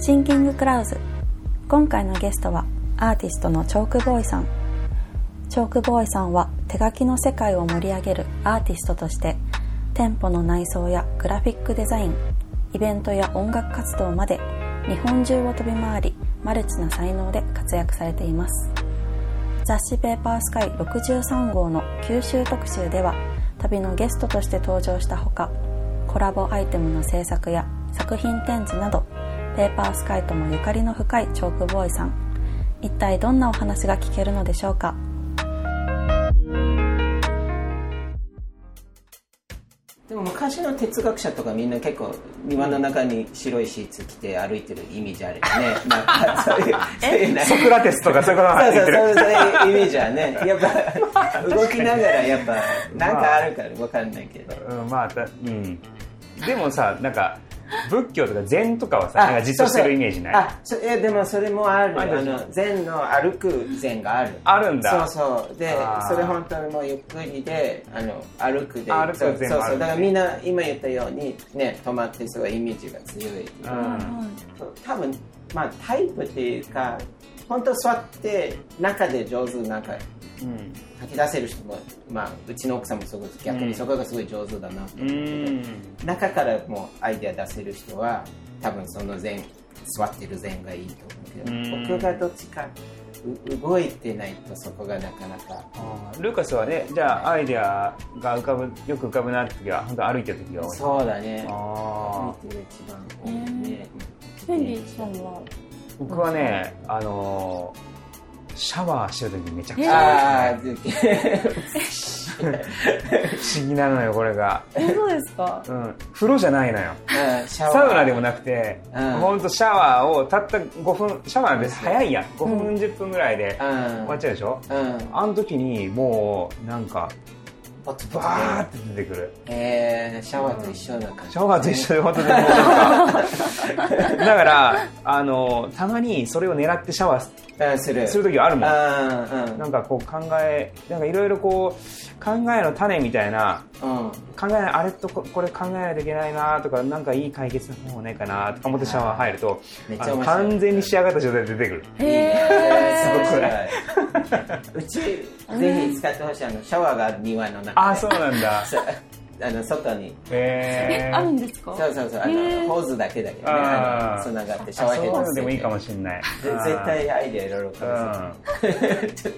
シンキングクラウズ。今回のゲストはアーティストのチョークボーイさん。チョークボーイさんは手書きの世界を盛り上げるアーティストとして店舗の内装やグラフィックデザインイベントや音楽活動まで日本中を飛び回りマルチな才能で活躍されています。雑誌ペーパースカイ63号の九州特集では旅のゲストとして登場したほかコラボアイテムの制作や作品展示などペーパースカイともゆかりの深いチョークボーイさん一体どんなお話が聞けるのでしょうか？でも昔の哲学者とかみんな結構庭の中に白いシーツ着て歩いてるイメージあるよね。なんかそういう、そういうねソクラテスとかそういうことがそうそう言ってるそうそういうイメージはね。やっぱ 動きながらやっぱなんかあるからわかんないけど。うんまあたうんでもさなんか仏教とか禅とかはさなんか実装してるイメージない？あそうそうあそいやでもそれもある。あの禅の歩く禅がある。あるんだそうそう。でそれ本当にもうゆっくりであの歩くで。歩く禅もあるそうそう。だからみんな今言ったようにね止まってすごいイメージが強い。うん多分まあタイプっていうか本当座って中で上手なんかうん。吐き出せる人もまあうちの奥さんもすごい逆にそこがすごい上手だなとう思うけど、ん。中からもうアイデア出せる人は多分その禅座ってる禅がいいと思うけど、うん。僕がどっちかう動いてないとそこがなかなか。ルーカスはねじゃあアイデアが浮かぶよく浮かぶなって時は本当歩いてる時が多い。そうだね。あ見てる一番多いね、フェンリーさんは僕はねあのーシャワーしてる時めちゃくちあゃあ 不思議なのよこれが。えそうですか？うん。風呂じゃないのよ。シャワー。サウナでもなくて、うん。ほんとシャワーをたった5分シャワーで早いやん。5分、10分ぐらいでうん。終わっちゃうでしょ、うん。あの時にもうなんかバーって出てくる。えー、シャワーと一緒な感じ。シャワーと一緒で本当にも。うなんかだからあのたまにそれを狙ってシャワーうんする。する時はあるもん。うんうん。なんかこう考えなんかいろいろこう考えの種みたいなうん。考えあれとここれ考えないといけないなとかなんかいい解決の方ないかなとか思ってシャワー入ると完全に仕上がった状態で出てくる。えー、すごくない？うちぜひ使ってほしいあのシャワーがある庭の中で。あそうなんだ。そう。あの外に。へえあるんですか？そうそうそうあへのー。ホーズだけだけどねつながってシャワーヘッドのでもいいかもしれない。ぜ絶対アイデアいろいろ試うん。す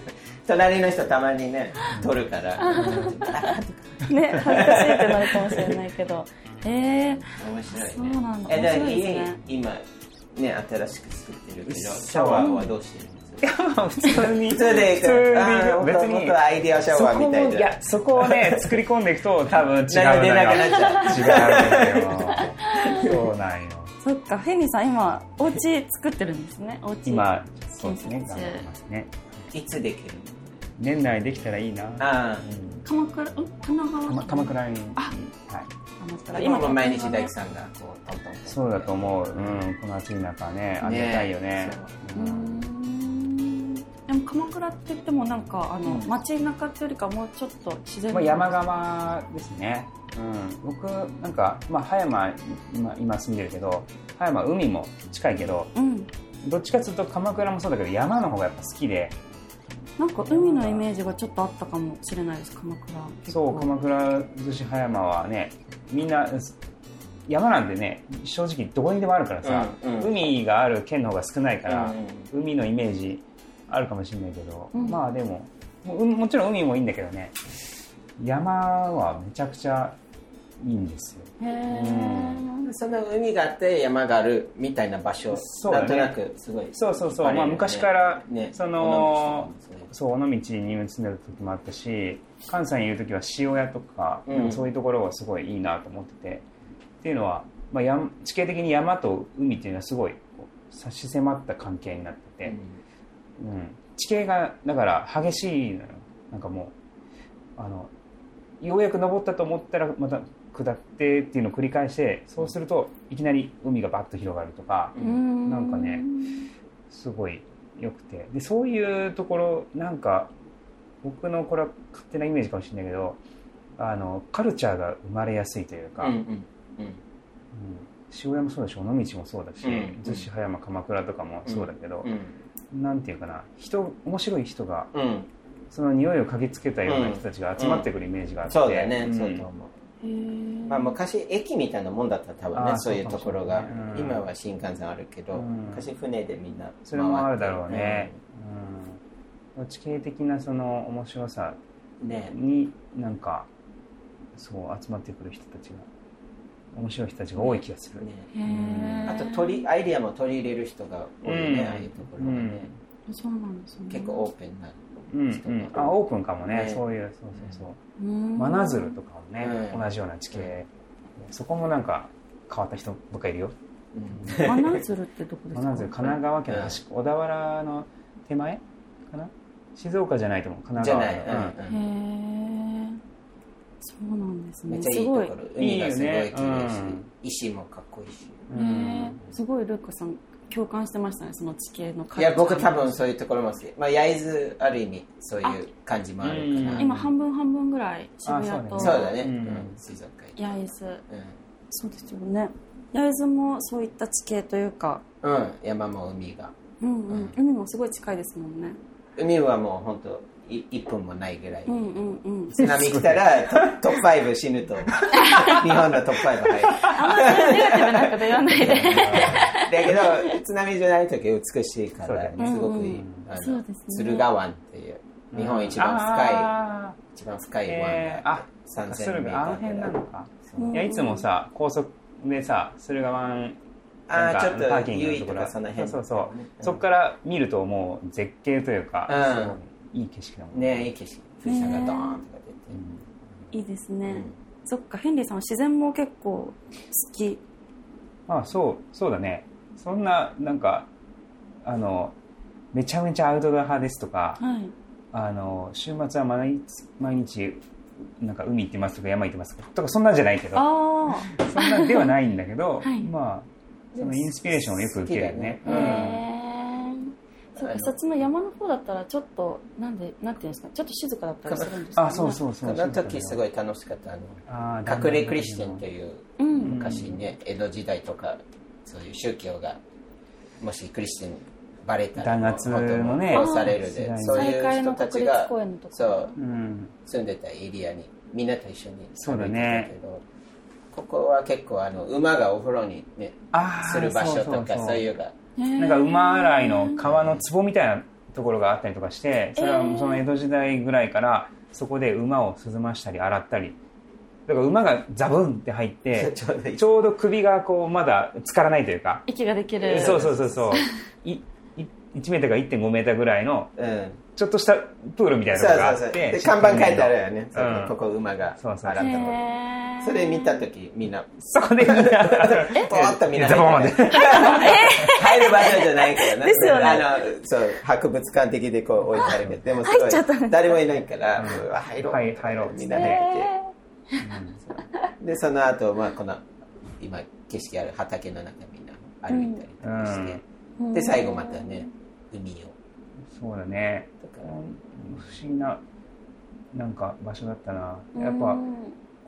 隣の人たまにね撮るから。ね恥ずかしいってなるかもしれないけど。えー、面白いね。そうなんだ。えだから面白いです家ね今ね新しく作ってるけどシャワーはどうしてるんですか普通に。普通で普通に別に。アイデアシャワーみたいなそこをいやそこをね作り込んでいくと多分違うのよ何も出なくなっちゃ違うのよ そうなんよそっかフェニーさん今お家作ってるんですね。お家今そうですね頑張ってますね。いつできる年内できたらいいな。あ鎌倉ん？神奈川鎌鎌倉にあはい。今も毎日大工さんがこうトントンそうだと思う、うん、この暑い中ねありがたいよね。そうんでも鎌倉って言ってもなんかあの、うん。街中っていうよりかもうちょっと自然まあ、山側ですね、うん、僕なんか、まあ、葉山今今住んでるけど葉山海も近いけどうん。どっちかというと鎌倉もそうだけど山の方がやっぱ好きで。なんか海のイメージがちょっとあったかもしれないです鎌倉。そう鎌倉逗子葉山はねみんな山なんてね正直どこにでもあるからさ、うんうん。海がある県の方が少ないから、うん。海のイメージあるかもしれないけど、うん。まあでももうもちろん海もいいんだけどね。山はめちゃくちゃいいんですよ。へー。その海があって山があるみたいな場所、そうだね。なんとなくすごいそうそうそう、ね。まあ、昔から、ねその尾そう尾道に住んでる時もあったし関西にいる時は塩屋とか、うん。そういうところがすごいいいなと思ってて。っていうのは、まあ、やん地形的に山と海っていうのはすごい差し迫った関係になってて、うん地形がだから激しいのよ。なんかもうあのようやく登ったと思ったらまた下ってっていうのを繰り返してそうするといきなり海がバッと広がるとか、ううん。んなんかねすごい良くて。でそういうところなんか僕のこれは勝手なイメージかもしれないけどあのカルチャーが生まれやすいというか、うんうんうん。うん。塩屋もそうだし尾道もそうだしうん。逗子葉山鎌倉とかもそうだけどう、んなんていうかな人面白い人がうん。その匂いを嗅ぎつけたような人たちが集まってくるイメージがあって、そうだね、ん。そうと思う。まあ、昔駅みたいなもんだったら多分ねそういうところが、そうかもしれない。うん。今は新幹線あるけど、うん。昔船でみんな回って。それもあるだろうね、うん。地形的なその面白さうんね。になんかそう集まってくる人たちが面白い人たちが多い気がする、ね。あと取りアイディアも取り入れる人が多いね、うん。ああいうところはね、そうなんですね。結構オープンなうん人うん、あオープンかもね。ね。そういうそうそうそう。うん。真鶴とかもね、うん。同じような地形、そこもなんか変わった人ばっかりいるよ。うん。真鶴ってどこですか？真鶴神奈川県の端っこ。小田原の手前かな？静岡じゃないと思う。神じゃ奈川ない、のうん。へえそうなんですね。めっちゃいいすごい。ところ海がすごい綺麗し、いいよね。うん。石もかっこいいし。うんすごいルッカさん共感してましたねその地形のいや僕多分そういうところも好き。まあ焼津ある意味そういう感じもあるからうん。今半分半分ぐらい渋谷と。あそうだね、うん。うん。水族館焼津うそうですよね。焼津もそういった地形というか。ん、うん、山も海が。うんうん。海もすごい近いですもんね。海はもう本当い1分もないぐらい、うんうんうん。津波来たらト トップ5死ぬと。日本のトップ5入るあんまりネガティブなこと言わないで だけど津波じゃない時美しいからすごくいい、うんあのね。駿河湾っていう日本一番深い、あ一番深い湾ー。えーがあ3000駿河あの辺なのか。そう。いやいつもさ高速でさ駿河湾あーなんかちょっとパーキングのところ。その辺。そうそうそう、うんそこから見るともう絶景というか、うんいいい景色だもんね。いい景色。富士山がドーンとかいいですね、うん。そっかヘンリーさんは自然も結構好き。ああそうそうだね。そんななんかあのめちゃめちゃアウトドア派ですとかはい。あの週末は毎日毎日なんか海行ってますとか山行ってますとかとかそんなんじゃないけどあそんなんではないんだけど、はい。まあそのインスピレーションをよく受けるよねそっかそっちの山の方だったらちょっとなんでなんていうんですかちょっと静かだったりするんですか、ね、あそうそうそう。その時すごい楽しかった。あの隠れクリスチャンといううん。昔ね江戸時代とかそういう宗教がもしクリスチャンバレたら弾圧のね殺されるでそういう人たちがそううん。住んでたエリアにみんなと一緒にそうけどここは結構あの馬がお風呂にねする場所とかそうそうそう。そういうがなんか馬洗いの川の壺みたいなところがあったりとかしてそれはえー。その江戸時代ぐらいからそこで馬を涼ましたり洗ったり。だから馬がザブンって入って ちょうど首がこうまだ浸からないというか。息ができる。そうそうそうそう。いい1メーターか1.5メーターぐらいのうんちょっとしたプールみたいなそうのがあそうそうってで看板書いてあるよね、うん。そうここ馬がそうそう洗ったとこ。それ見た時みんなそこでみんなポーッとみんなザボンって入る場所じゃないからねですよね。あのそう博物館的でこう置いてあるけどでもすごい誰もいないから、入ろう、はい入ろう。みんなで来て。でその後、まあこの今景色ある畑の中みんな歩いたりとかして、うん。で最後またね海をそうだね。だから不思議ななんか場所だったな。うん。やっぱ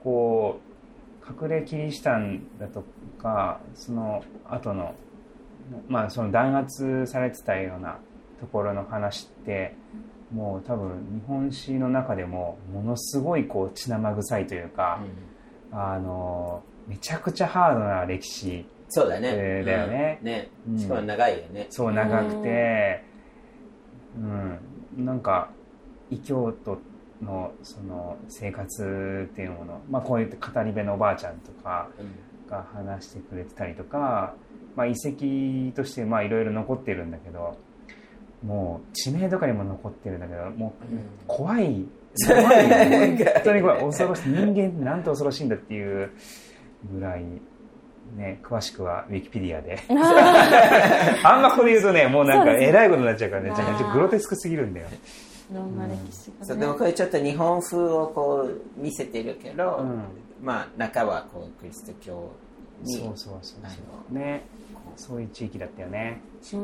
こう隠れキリシタンだとかその後のまあその弾圧されてたようなところの話ってもう多分日本史の中でもものすごいこう血生臭いというか、あのめちゃくちゃハードな歴史そうだね、えーだよね。うん。ね。うん。しかも長いよね、そう長くて、うん、なんか異教徒のその生活っていうもの、まあ、こういった語り部のおばあちゃんとかうん。が話してくれてたりとか、まあ、遺跡としてまあいろいろ残ってるんだけどもう地名とかにも残ってるんだけどもううん。怖い。怖い本当に怖い恐ろしい。人間ってなんて恐ろしいんだっていうぐらい。ね、詳しくはウィキペディアで。あ んまここで言うとねもうなんかえらいことになっちゃうからね。あー。ちょっとグロテスクすぎるんだよ、ね。そうでもこれちょっと日本風をこう見せてるけど、うん。まあ中はこうクリスト教にそうそうそうあそう。ね。そういう地域だったよね、うん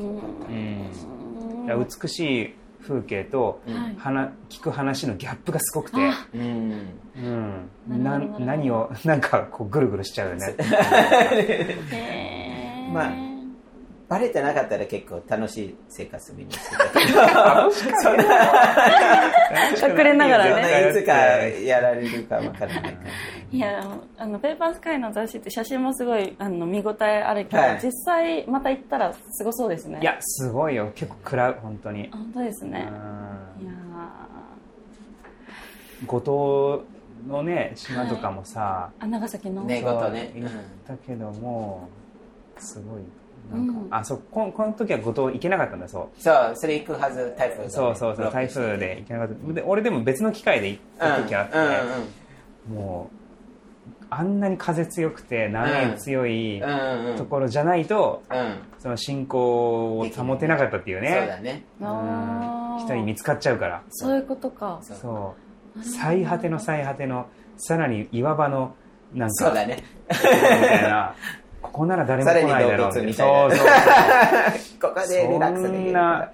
うん、美しい風景とはい。話聞く話のギャップがすごくて、あ。うん。うん、な何をなんかこうぐるぐるしちゃうよね。へまあバレてなかったら結構楽しい生活みんなしてた。けどそんな隠れながらね。いつかやられるかわからないからいやあのペーパースカイの雑誌って写真もすごいあの見応えあるけど、はい。実際また行ったらすごそうですね。いやすごいよ。結構食らう本当に。本当ですね。うん。いや五島のね島とかもさ、ーあ長崎の、ねそう五島ね。行ったけどもすごいなんか、うん。あそうこんこの時は五島行けなかったんだそう。そうそれ行くはず台風がね。そうそうそう台風で行けなかった。で俺でも別の機会で行った時あって、うんうんもうあんなに風強くて波強いうんうんうん。ところじゃないと、うん。その進行を保てなかったっていうそうねだね。あー人に見つかっちゃうから。そういうことか。そう。そう。最果ての最果てのさらに岩場のなんかそうだね。みたいな ここなら誰も来ないだろうそいうな。そうここでリラックスできる。そんな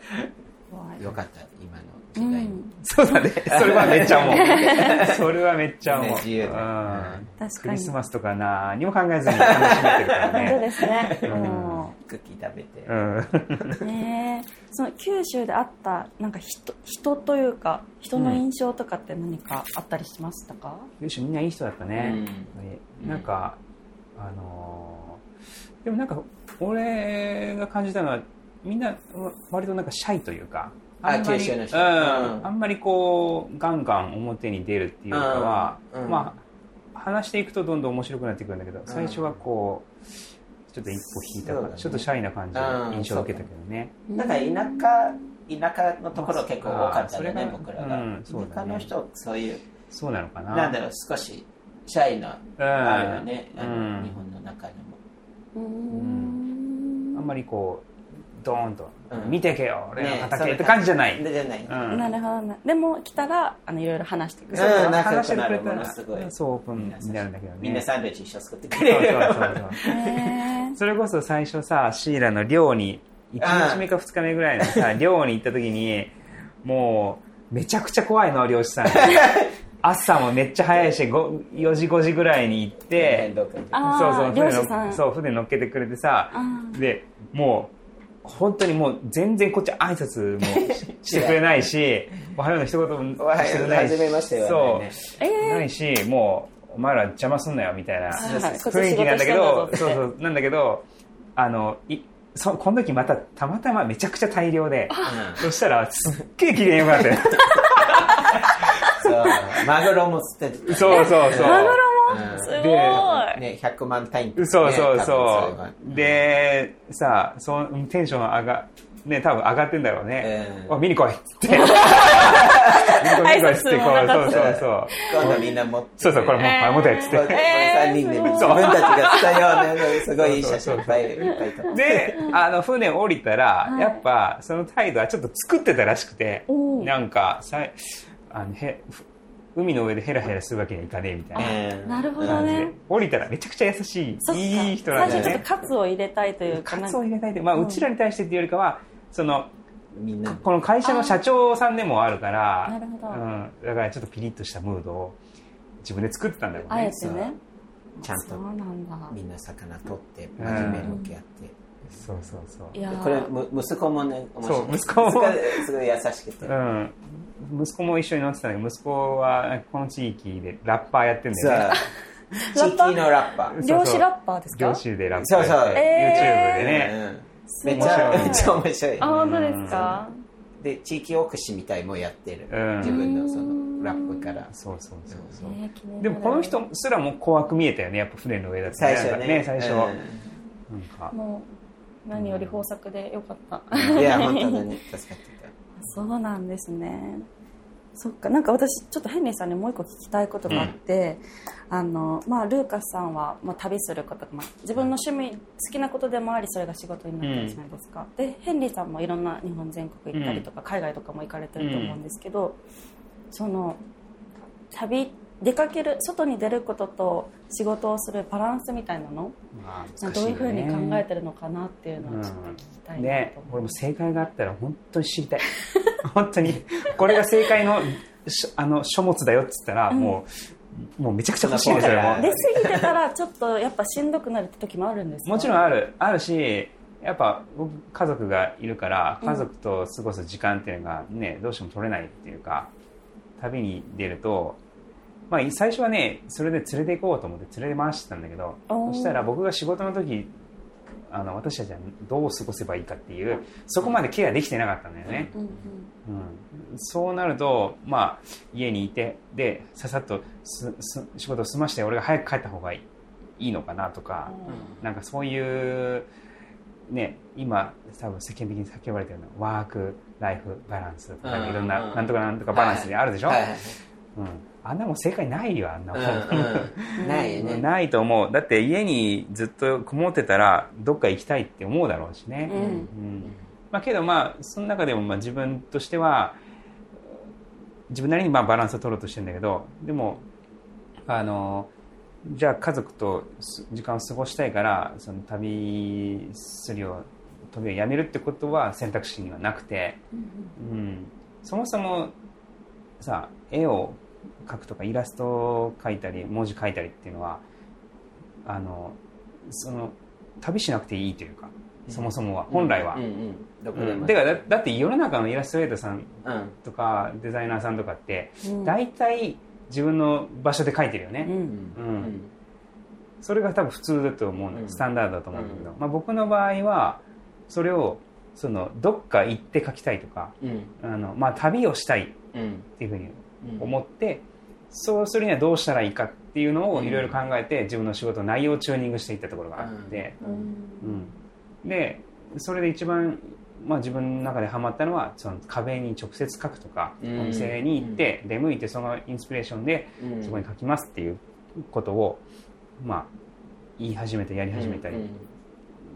怖い。よかった今のう時代に。ん、そうだね。それはめっちゃ思う。それはめっちゃ思う、ね自由だうん。確かに。クリスマスとか何も考えずに楽しめてるから本当ねですね、うん。うんクッキー食べて。うん。ねえ。その九州であったなんか人人というか人の印象とかって何かあったりしましたか、よしみんないい人だったね、なんか、あのーでもなんか俺が感じたのはみんな割となんかシャイというかあんまりうん。うん。あんまりこうガンガン表に出るっていうかは、うん。うん。まあ話していくとどんどん面白くなってくるんだけど、最初はこうちょっと一歩引いたから、ね。ちょっとシャイな感じの印象を受けたけどね、なんか田舎田舎のところ結構多かったよね僕らが、うんね。田舎の人そういうそうなのかな。なんだろう少しシャイなうん。あるよね、うん。日本の中でもうーん。あんまりこうドーンと、うん。見てけよ俺のね。畑って感じじゃない、じゃない、うん。なるほどねでも来たらあのいろいろ話してくれる、うん話してくれたら。ものすごい。そうオープンになるんだけどね。みんなサンドイッチ一緒作ってくそうそうれるそうそう。へえそれこそ最初さシーラの寮に1日目か2日目ぐらいのさ寮に行った時にもうめちゃくちゃ怖いの漁師さん 朝もめっちゃ早いしご4時5時ぐらいに行ってそうそうー船のそう船乗っけてくれてさでもう本当にもう全然こっち挨拶もししてくれないし おはようの一言もおはようしてくれないしそう。ないしもうお前ら邪魔すんなよみたいな。雰囲気なんだけどそうそうなんだけどあのいそこの時またたまたまめちゃくちゃ大量でそしたらすっげえ機嫌よくなって。そうマグロも捨ててたね。そうそうそう。マグロうんも？すごい、ね100万単位ね。そうそうそはうでさそのテンション上がね多分上がってんだろうね。うんお見に来いっつって。見に来い見に来いっつってこうそうそうそう。今度みんな持ってそうそうこれもうこれ持てっつって。これ3人で自分たちがしたようなすごいいい写真いっぱいいっぱい撮って。で、あの、船降りたら、はい。やっぱ、その態度はちょっと作ってたらしくて。なんか、さいあのへふ海の上でヘラヘラするわけにはいかねえみたいなうんなるほどね、降りたらめちゃくちゃ優しい、いい人なんだよね。最初ちょっと。カツを入れたいというかカツを入れたいって、まあ、うちらに対してっていうよりかは、その、みんなこの会社の社長さんでもあるから、なるほど。うん、だからちょっとピリッとしたムードを自分で作ってたんだよあえね。てねちゃんとそうなんだ。みんな魚取って真面目に向き合ってそうそうそう。いやー。これむ息子もね面白い。そう息子もすごい優しくて。うん、息子も一緒に乗ってたんだけど息子はこの地域でラッパーやってんださよね。あ地域のラッパー。漁師ラッパーですか？漁師でラッパそうそう。ー。やって YouTube でね、うん。めっちゃめっちゃ面白い。あ本当ですか。で地域おこしみたいもやってる。うん。自分のそのラップから。そうそうそうそう、ね気になる。でもこの人すらも怖く見えたよね。やっぱ船の上だって最初なんかね最初、うなんか。もう何より豊作でよかった。ん。いや本当だね。助かってそうなんですね。そっか。なんか私ちょっとヘンリーさんにもう一個聞きたいことがあって、あのまあ、ルーカスさんは、まあ、旅することが、まあ、自分の趣味好きなことでもありそれが仕事になってるじゃないですか、でヘンリーさんもいろんな日本全国行ったりとか、海外とかも行かれてると思うんですけど、その旅出かける外に出ることと仕事をするバランスみたいなの？まあまあどういうふうに考えてるのかなっていうのをちょっと聞きたい。なね。と思俺も正解があったら本当に知りたい。本当に。これが正解のしあの書物だよっつったら、もうもうめちゃくちゃ欲しいですよ出過ぎてたらちょっとやっぱしんどくなるって時もあるんですか？もちろんある。あるしやっぱ僕家族がいるから家族と過ごす時間っていうのがね、どうしても取れないっていうか旅に出ると、まあ、最初はねそれで連れて行こうと思って連れて回してたんだけどそしたら僕が仕事の時あの私たちはどう過ごせばいいかっていうそこまでケアできてなかったんだよね、うんうんうん、そうなると、まあ、家にいてでささっとすす仕事を済まして俺が早く帰った方がいいいいのかなとか、なんかそういう、ね、今多分世間的に叫ばれてるのワーク・ライフ・バランスとかうん。いろんななんとかなんとかバランスであるでしょ、はいはいはい。うん、あんなもん正解ないよあんなもん、うんうん。ないよね。ないと思う。だって家にずっとこもってたらどっか行きたいって思うだろうしね、うん。うん。まあ、けどまあその中でもまあ自分としては自分なりにまあバランスを取ろうとしてるんだけどでもあのじゃあ家族とす時間を過ごしたいからその旅するを旅をやめるってことは選択肢にはなくて、うん、そもそもさ絵を描くとかイラストを描いたり文字描いたりっていうのはあのその旅しなくていいというかそもそもは本来は。だからだだって世の中のイラストレーターさんうん。とかデザイナーさんとかってうん。大体自分の場所で描いてるよね、うん。それが多分普通だと思うの、うん。スタンダードだと思うんだけど、うん。まあ、僕の場合はそれをそのどっか行って描きたいとかうん。あの、まあ、旅をしたいっうんていうふうにうん思って、そうするにはどうしたらいいかっていうのをいろいろ考えて自分の仕事の内容をチューニングしていったところがあって、うん。うん。でそれで一番、まあ、自分の中でハマったのはその壁に直接書くとか、うん。お店に行って出向いてそのインスピレーションでうん。そこに書きますっていうことを、まあ、言い始めてやり始めたり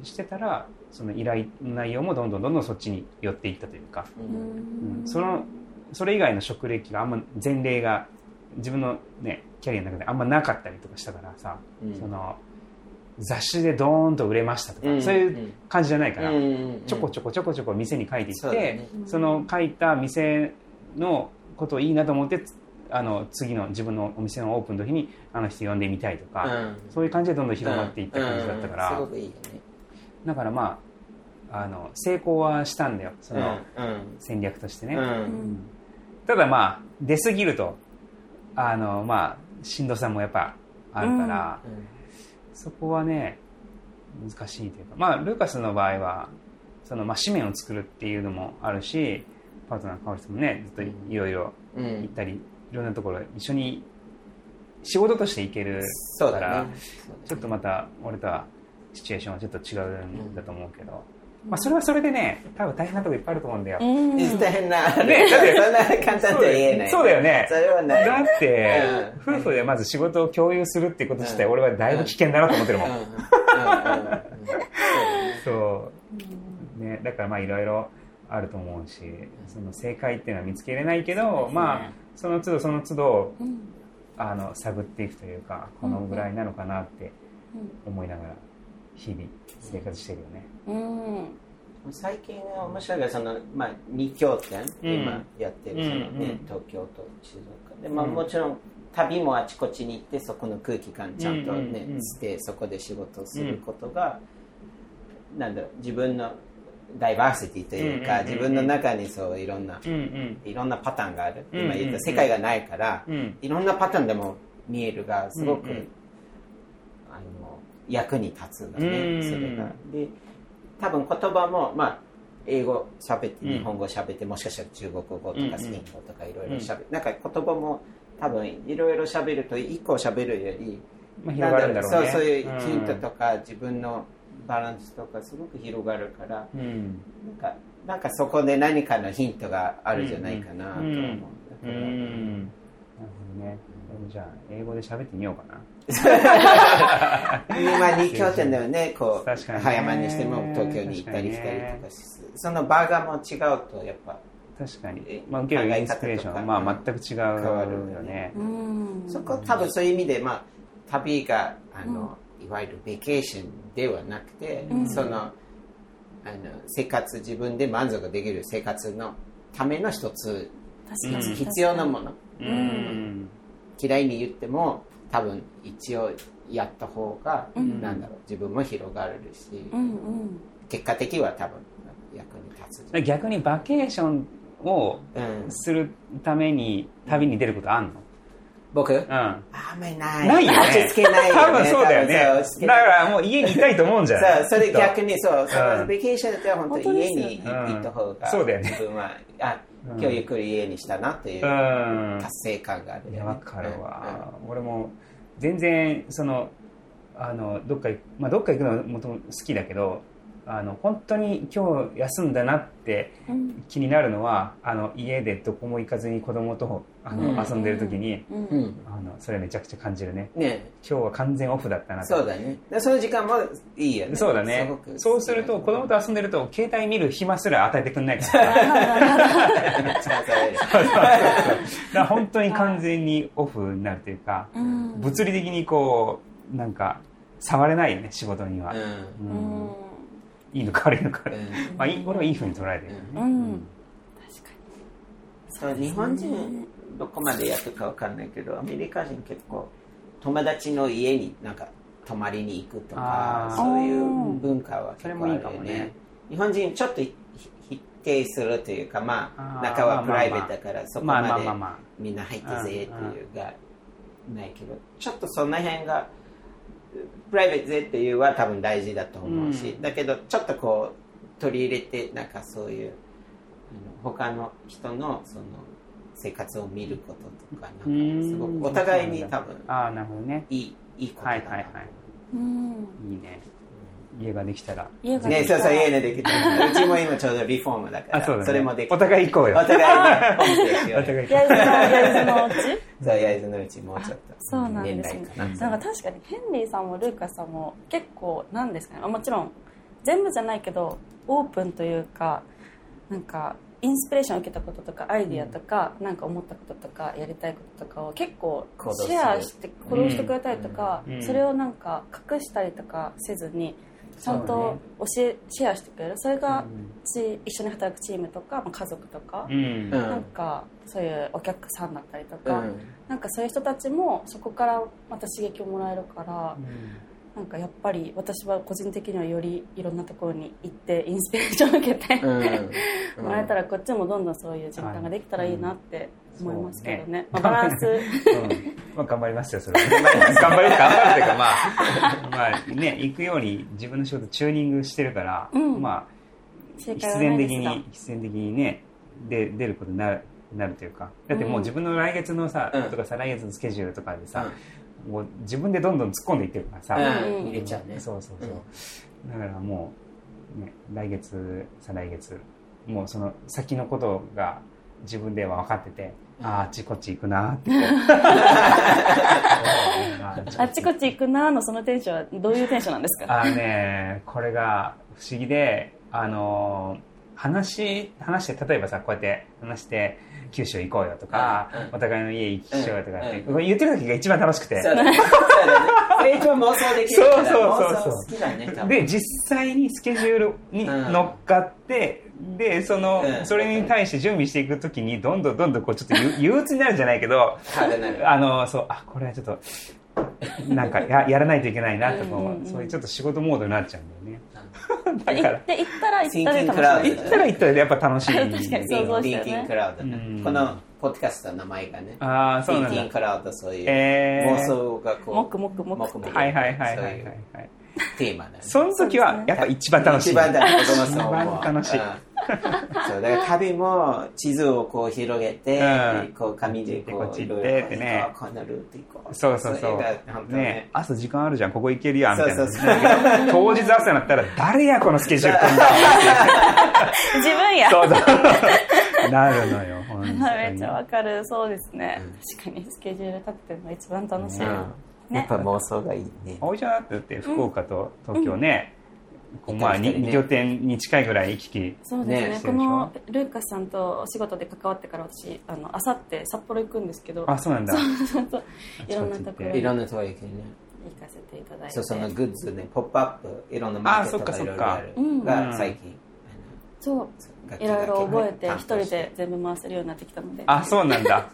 してたら、その依頼の内容もどんどんどんどんそっちに寄っていったというか、ううんん。そのそれ以外の職歴があんま前例が自分の、ね、キャリアの中であんまなかったりとかしたからさ、うん。その雑誌でドーンと売れましたとか、うん。そういう感じじゃないから、うん。ちょこちょこちょこちょこ店に書いていってそ,、ね。の書いた店のことをいいなと思ってあの次の自分のお店のオープンの時にあの人呼んでみたいとか、うん。そういう感じでどんどん広がっていった感じだったから、うん。すごくいいよね。だからまああの成功はしたんだよ。そのうん。戦略としてね、うん。うんただまあ出過ぎるとあのまあしんどさもやっぱあるから、そこはね難しいというかまあルーカスの場合はその、まあ、紙面を作るっていうのもあるしパートナーの香織さんもねずっといろいろうん。行ったり、いろんなところ一緒に仕事として行けるから、そうだね。ちょっとまた俺とはシチュエーションはちょっと違うんだと思うけど、まあ、それはそれでね多分大変なとこいっぱいあると思うんだよ、うん。大変な、ね。だってそんな簡単とは言えない。そうだよね。それはない。だって、うん。夫婦でまず仕事を共有するっていうこと自体、うん。俺はだいぶ危険だなと思ってるもん、そう。ねだからまあいろいろあると思うしその正解っていうのは見つけれないけど、まあその都度その都度うん。あの探っていくというかこのぐらいなのかなって思いながら日々生活してるよね、うん。最近は面白いのがその、まあ、2拠点、うん今やってるその、ねうんうん。東京と静岡。で、まあ、うんもちろん旅もあちこちに行ってそこの空気感ちゃんとね、うんうんうんしてそこで仕事をすることが、なんだろう自分のダイバーシティというか、うんうんうんうん。自分の中にそういろんな、うんうん。いろんなパターンがある、うんうんうん。今言った世界がないから、うん。いろんなパターンでも見えるがすごく、うんうん。あの役に立つんだね、うん。それが。で多分言葉もまあ英語喋ってうん。日本語喋って、もしかしたら中国語とかスペイン語とかいろいろ喋る、なんか言葉も多分いろいろ喋ると一個喋るよりまあ、広がるんだろうね。なんそうそういうヒントんとか、自分のバランスとかすごく広がるからうん。なんかなんかそこで何かのヒントがあるんじゃないかなと思う、うん。だうん。なるほどねじゃあ英語で喋ってみようかな。今二拠点ではね。こう確かにしても東京に行ったり来たりとかしその場がもう違うとやっぱ確かに。え、まあ、受けるインスピレーションは、まあ、全く違うよね。うんそこ多分そういう意味でまあ旅があの、いわゆるベケーションではなくて、うん。そのあの生活自分で満足できる生活のための一つ。必要なもの、うん嫌いに言っても多分一応やった方が、うん。なんだろう自分も広がるし、うんうん。結果的は多分役に立つ、逆にバケーションをうん、するために旅に出ることあんの？僕、うん。あんまりない。ないよね。落ち着けないよ、ね、多分そうだよね。だからもう家にいたいと思うんじゃないそうそれ逆にそう、そうん。のベケーションだったら本当に家に行った方が、そうだよね。自分はあうん今日ゆっくり家にしたなっていううん。達成感があるよね、いやわかるわ、俺も全然そのあのどっか行まあどっか行くのはもともと好きだけどあの本当に今日休んだなってうん。気になるのはあの家でどこも行かずに子供とあの、うん遊んでる時にうん。あのそれめちゃくちゃ感じるね。ね。今日は完全オフだったなと。そうだね。でその時間もいいよね。そうだね。すごく。そうすると子供と遊んでると携帯見る暇すら与えてくんないから。本当に完全にオフになるというか、うん。物理的にこうなんか触れないよね仕事には、うんいいのか悪いのか、うん。まあ、いい俺はいいふうに捉えてるよね、うん。確かそう日本人どこまでやってるかわかんないけどアメリカ人結構友達の家になんか泊まりに行くとかそういう文化は結構あるよそれもいいかもね日本人ちょっとひ否定するというかまあ中はプライベートだからそこまあままでみんな入ってぜっていうがないけどちょっとその辺がプライベートぜっていうは多分大事だと思うし、うん。だけどちょっとこう取り入れてなんかそういうあの他の人のその生活を見ることとかうなんかすごくお互いに多分ああなるほどね。いいいいことだと思うはいはいはい。うん。いいね家ができたら。ね、家ができたら。そうそう、家でできた。うちも今ちょうどリフォームだから、あそうだ、ね、れもできた。お互い行こうよ。お互いにホームステイしようお互い行こ焼津の焼津のお家？そう、焼津のうちもうちょっと。そうなんですね。年内かな。なんか確かにヘンリーさんもルーカスさんも結構なんですかね。まあもちろん全部じゃないけどオープンというかなんかインスピレーションを受けたこととかアイディアとか、なんか思ったこととかやりたいこととかを結構シェアして行動してくれたりとか、うん。それをなんか隠したりとかせずにちゃんと教え、シェアしてくれる。それがうん。ち一緒に働くチームとか、まあ、家族とか、ううん。うん。なんかそういうお客さんだったりとか、うん。なんかそういう人たちもそこからまた刺激をもらえるから、なんかやっぱり私は個人的にはよりいろんなところに行ってインスピレーションを受けて、うん。もらえたらこっちもどんどんそういう循環ができたらいいなって思いますけどね,、ね。まあ、バランス。うん。まあ、頑張りますよ、それは。頑張る、頑張るというか、まあ、まあね、行くように自分の仕事チューニングしてるから、うん。まあ、正必然的に、必然的にね、で出ることになる、なるというか。だってもう自分の来月のさ、うん。とかさ、来月のスケジュールとかでさ、もう自分でどんどん突っ込んでいってるからさ、うん。入れちゃうね。そうそうそう。だからもう、ね、来月、再来月、もうその先のことが自分では分かってて、あっちこっち行くなーって。あっちこっち行くなーのそのテンションはどういうテンションなんですか？あのね、これが不思議で、あのー話、話して、例えばさ、こうやって話して、九州行こうよとか、うんうんお互いの家行きしようよとかって、うんこれ言ってる時が一番楽しくて。そうだね。そうだね。それ一番妄想できる。そうそうそうそう妄想好きだね。で、実際にスケジュールに乗っかって、で、その、うんそれに対して準備していくときに、どんどんどんどんこう、ちょっと憂 憂鬱になるんじゃないけど。あの、そう、あ、これはちょっと、なんかや、やらないといけないなとかうそういうちょっと仕事モードになっちゃうんだよね。だ行からっ、て行ったら行ったで Thinking crowd 楽しい行ったら行ったらやっぱ楽しい。確かに想像してるねうんね。このポッドキャストの名前がね。ああ、そうなんだ。Crowd そういうえー妄想がこう。もくもくもくはいはいはいはいはいはい。テーマだね。その時はやっぱ一番楽しい。一番楽しい。一番楽しいうん そう、だから旅も地図をこう広げて、うん。こう紙でこうこっち行ってってね。こうこのルート行こう。そうそうそう。ねね。朝時間あるじゃん、ここ行けるやん、みたいな。そうそう当日朝になったら、誰や、このスケジュール組んだ自分や。そうそう。なるのよ。めっちゃわかる。そうですね、確かにスケジュール立ってるのが一番楽しい、うん。やっぱ妄想がいいね。葵ちゃんだってだって福岡と東京ね、まあね。二拠点に近いぐらい行き来。そうですね。ね。このルーカスさんとお仕事で関わってから私あの明後日札幌行くんですけど。あそうなんだ。そうそういろんなところに。行いろんなとこ行くね。かせていただいて。そう、そのグッズね、ポップアップ、いろんなマーケットとかいろいろある。そっかそっかが最近。そういろいろ覚えて。一人で全部回せるようになってきたので。あそうなんだ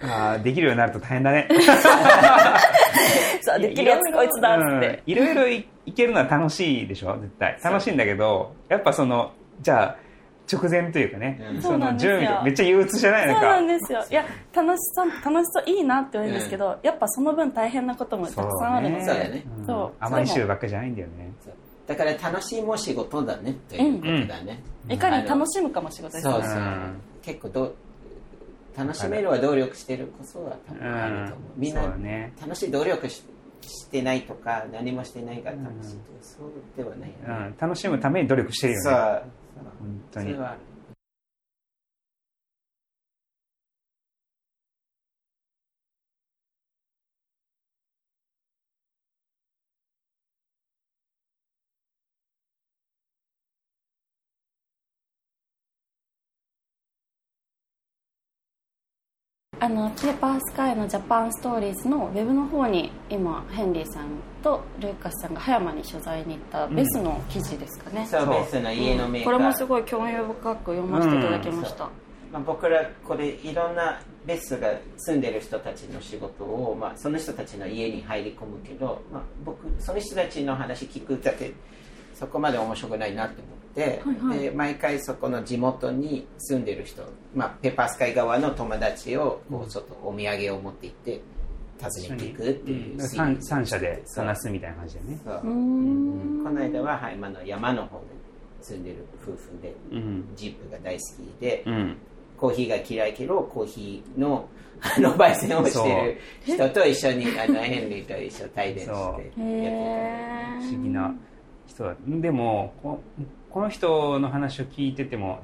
あーできるようになると大変だね。そうできるやつこいつだって、うん。いろいろいいけるのは楽しいでしょ絶対。楽しいんだけどやっぱそのじゃあ直前というかね、うん。そそうなんですよ。の準備とめっちゃ憂鬱じゃない？そうのかなんですよ。いや楽しそう楽しそういいなって言うんですけど、やっぱその分大変なこともたくさんあるので。そうだね。うん。そう。甘い汁ばっかりじゃないんだよね。そう。だから楽しいも仕事だねということだね、いかに楽しむかも仕事ですそうそう、う。ん結構ど楽しめるは努力してるこそは多分あると思う、みんな楽しい努力ししてないとか何もしてないから楽しいとか、そうではないよね、うん、楽しむために努力してるよそうね。そう。本当に。それはあるあのペーパースカイのジャパンストーリーズのウェブの方に今ヘンリーさんとルーカスさんが葉山に取材に行ったベスの記事ですかね、そうそう。ベースの家のメーカー、これもすごい興味深く読ませていただきました、まあ、僕らこれいろんなベースが住んでる人たちの仕事を、まあ、その人たちの家に入り込むけど、まあ、僕その人たちの話聞くだけそこまで面白くないなって思って、はいはい。で毎回そこの地元に住んでる人、まあ、ペーパースカイ側の友達をこうちょっとお土産を持って行って訪ねていくっていう、うん。三三者でそう。話すみたいな感じでね。そう。この間は、はい、今の山の方で住んでる夫婦でうん。ジープが大好きで、うん。コーヒーが嫌いけどコーヒーのあの焙煎をしてる人と一緒にあのヘンリーと一緒に対談してやってへえ不思議な人だ。でもここの人の話を聞いてても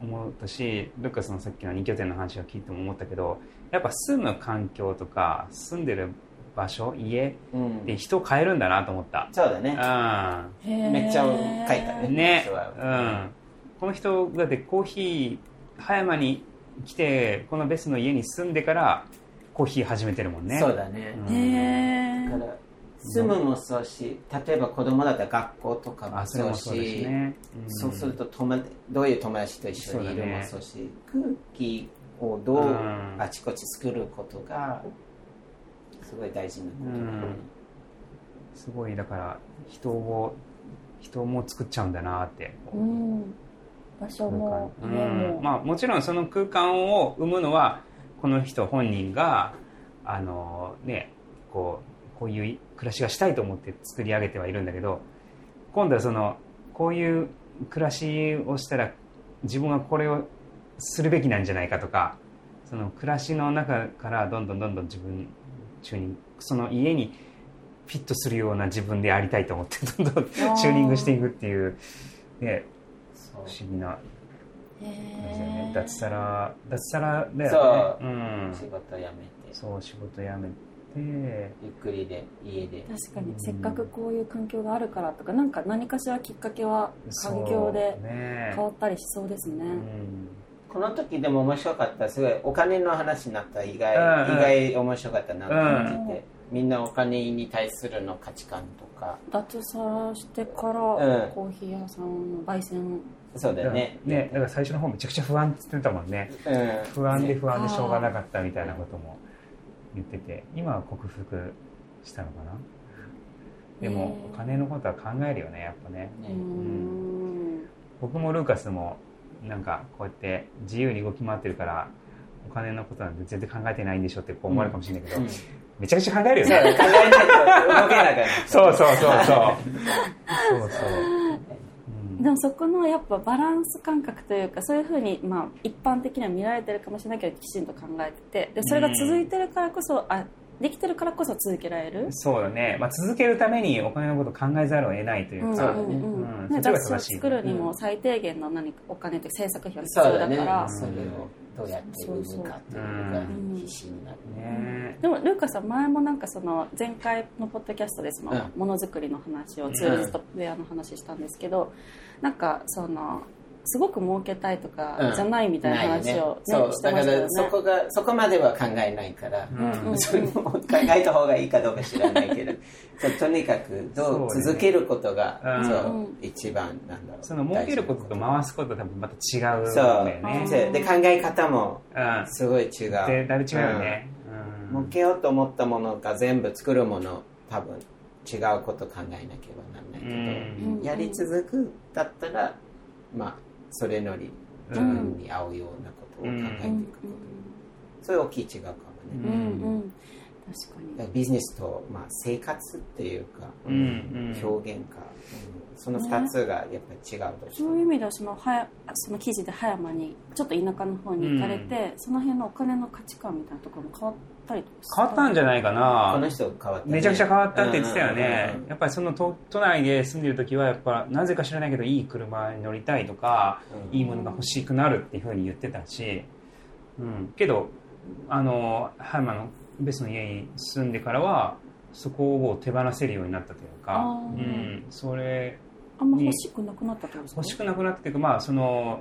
思ったしルカスのさっきの2拠点の話を聞いても思ったけどやっぱ住む環境とか住んでる場所家で人を変えるんだなと思った。そうだね。うめっちゃ書いたねんねそうん。この人だってコーヒー葉山に来てこのベスの家に住んでからコーヒー始めてるもんね。そうだね、うん。へえだから住むもそうし例えば子供だったら学校とかもあそうもそうそうすると友達どういう友達と一緒にいるもそうし空気をどううん。あちこち作ることがすごい大事なことだね、う。ん。すごいだから人を人も作っちゃうんだなって。うん。場所も。うん。まあ、もちろんその空間を生むのはこの人本人があの、ね、こうこういう暮らしがしたいと思って作り上げてはいるんだけど今度はそのこういう暮らしをしたら自分はこれをするべきなんじゃないかとかその暮らしの中からどんどんどんどん自分チューニングその家にフィットするような自分でありたいと思ってどんどんチュー。ニングしていくっていう、ね、不思議なへ感じだよね。え脱サラ脱サラだよね。うん。仕事辞めて。そう仕事辞めてゆっくりで家で。確かにせっかくこういう環境があるからとかなんか何かしらきっかけは環境で変わったりしそうですね。うん。この時でも面白かったすごいお金の話になった意外、うんうん。意外面白かったなと思ってて、みんなお金に対するの価値観とか。脱サラしてからうん。コーヒー屋さんの焙煎。そうだよね。ねだから最初の方めちゃくちゃ不安って言ってたもんね。うん。不安で不安でしょうがなかったみたいなことも言ってて今は克服したのかな？でもねお金のことは考えるよねやっぱね。うん。僕もルーカスもなんかこうやって自由に動き回ってるからお金のことなんて全然考えてないんでしょってこう思われるかもしれないけど、うん。めちゃくちゃ考えるよそうね考えないと動けなくなるそう。そうそうそうそう。そう、う。んでもそこのやっぱバランス感覚というかそういうふうにまあ一般的には見られてるかもしれないけどきちんと考えててでそれが続いてるからこそあできてるからこそ続けられる？そうだね、まあ、続けるためにお金のことを考えざるを得ないというか、そうだね。うんうん。ねそっちが雑誌を作るにも最低限の何かお金というか制作費は必要そうだからそれをどうやって生むかっていうのが必死になるね。でもルーカさん前もなんかその前回のポッドキャストでそのうん。ものづくりの話を tools とウェアの話したんですけどなんかそのすごく儲けたいとかうん。じゃないみたいな話を、ねそうしてだからましたよね。そこがそこまでは考えないから、うん。う んそれも考えた方がいいかどうか知らないけど そうとにかくどうそうね続けることがうんそううん。一番なんだろう。その儲けることと回すことと多分また違うんそうだよね。そう。で考え方もうん。すごい違う。でだいぶ違うよね、うん。儲けようと思ったものが全部作るもの多分違うこと考えなければならないけど、うん。やり続くだったらまあそれのり自分に合うようなことを考えていくこと、それ大きい違うかもね、うんうん。うん確かにビジネスと、まあ、生活っていうか、うんうん。表現か、うん。その2つがやっぱり違うとそういう意味ではそのはやその記事で葉山にちょっと田舎の方に行かれて、その辺のお金の価値観みたいなところも変わったり。変わったんじゃないかな。この人変わったね、めちゃくちゃ変わったって言ってたよね。うんうんうん。やっぱりその都都内で住んでる時はやっぱなぜか知らないけどいい車に乗りたいとか、うん。いいものが欲しくなるっていうふうに言ってたし、うん、けどあの葉山のベスの家に住んでからはそこを手放せるようになったというか。うん、それあんま欲しくなくなったってことですか？欲しくなくなったっていうかまあその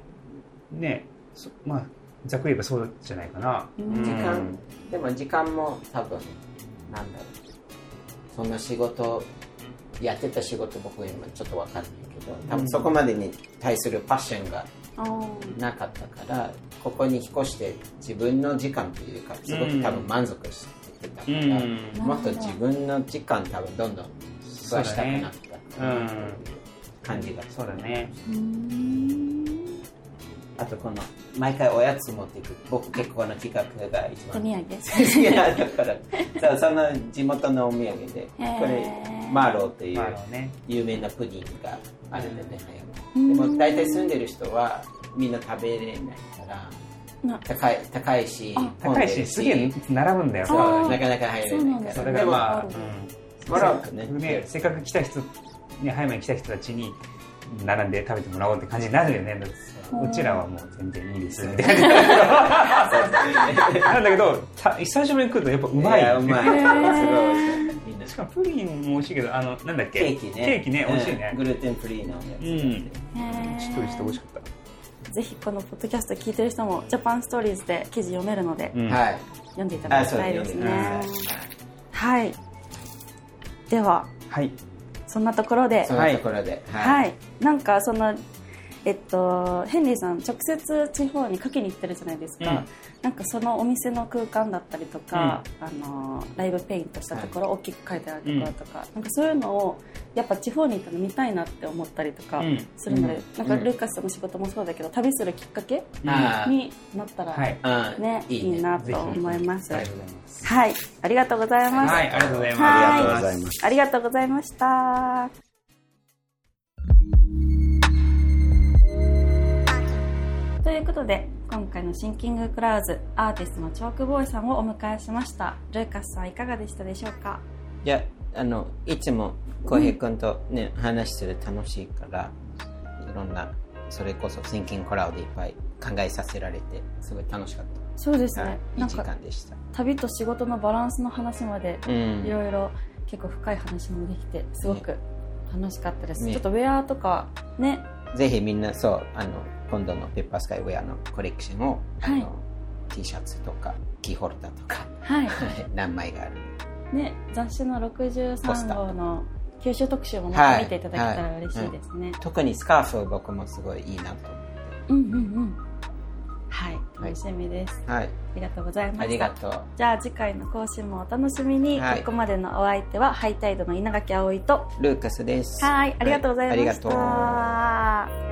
ねそまあざっくり言えばそうじゃないかな、うん。時間。でも時間も多分なんだろう。そんな仕事やってた仕事僕今ちょっと分かんないけど多分そこまでに対するパッションがなかったからここに引っ越して自分の時間というかすごく多分満足してたから、うん。もっと自分の時間多分どんどん増やしたくなったうん。感じがそうだね。うーんあとこの毎回おやつ持っていく僕結構この企画が一番。手土産。好きなだからそうその地元のお土産でこれマー。ローっていう有名なプディングがあるんだよね、うん。でも大体住んでる人はみんな食べれないからな高い高いし高いしすげえ並ぶんだよ。なかなか入れないかそうらそうだからまあ、うん、もらうとね。ねせっかく来た人ね早めに来た人たちに並んで食べてもらおうって感じになるよねう。ちらはもう全然いいですみたいななんだけどた久しぶりに来るとやっぱうまい。やうまい。すごい美味しかもプリンも美味しいけどあのなんだっけ？ケーキね。ケーキね美味しいね。うんグルテンフリーのやつうん。しっとりして美味しかった。ぜひこのポッドキャスト聞いてる人もジャパンストーリーズで記事読めるので、うん。はい。読んでいただきたいですね。読んでください。はい。でははい。そんなところで。そのところで。はい、なんかそのえっとヘンリーさん直接地方にかけに行ってるじゃないですか、うん。なんかそのお店の空間だったりとか、あのライブペイントしたところ、大きく書いてあるところとか、なんかそういうのをやっぱ地方に行ったら見たいなって思ったりとかうん。するので、うん。なんかルーカスの仕事もそうだけど旅するきっかけになったら、はい。うんねいいいいねなと思います。ありがとうございますはい。ありがとうございます、はいありがとうございます。はい。ありがとうございます。ありがとうございました。ということで今回のシンキングクラウズアーティストのチョークボーイさんをお迎えしました。ルーカスさんいかがでしたでしょうか？いやあのいつも浩平君とね、話する楽しいからいろんなそれこそシンキングクラウドいっぱい考えさせられてすごい楽しかっそうですね、い、い時間でした。旅と仕事のバランスの話までうん。いろいろ結構深い話もできてすごく楽しかったです、ね。ちょっとウェアとかねぜひみんなそうあの今度のペッパースカイウェアのコレクションを、はい。あの T シャツとかキーホルダーとかはい。何枚がある。ね雑誌のポス63ター号の九州特集も見ていただけたら嬉しいですね、特にスカーフ僕もすごいいいなと思っうんうんうんはい楽しみです、てはい。ありがとうございましたありがとう。じゃあ次回の更新もお楽しみに、はい。ここまでのお相手はハイタイドの稲垣葵とルーカスです。はいありがとうございました、はありがとう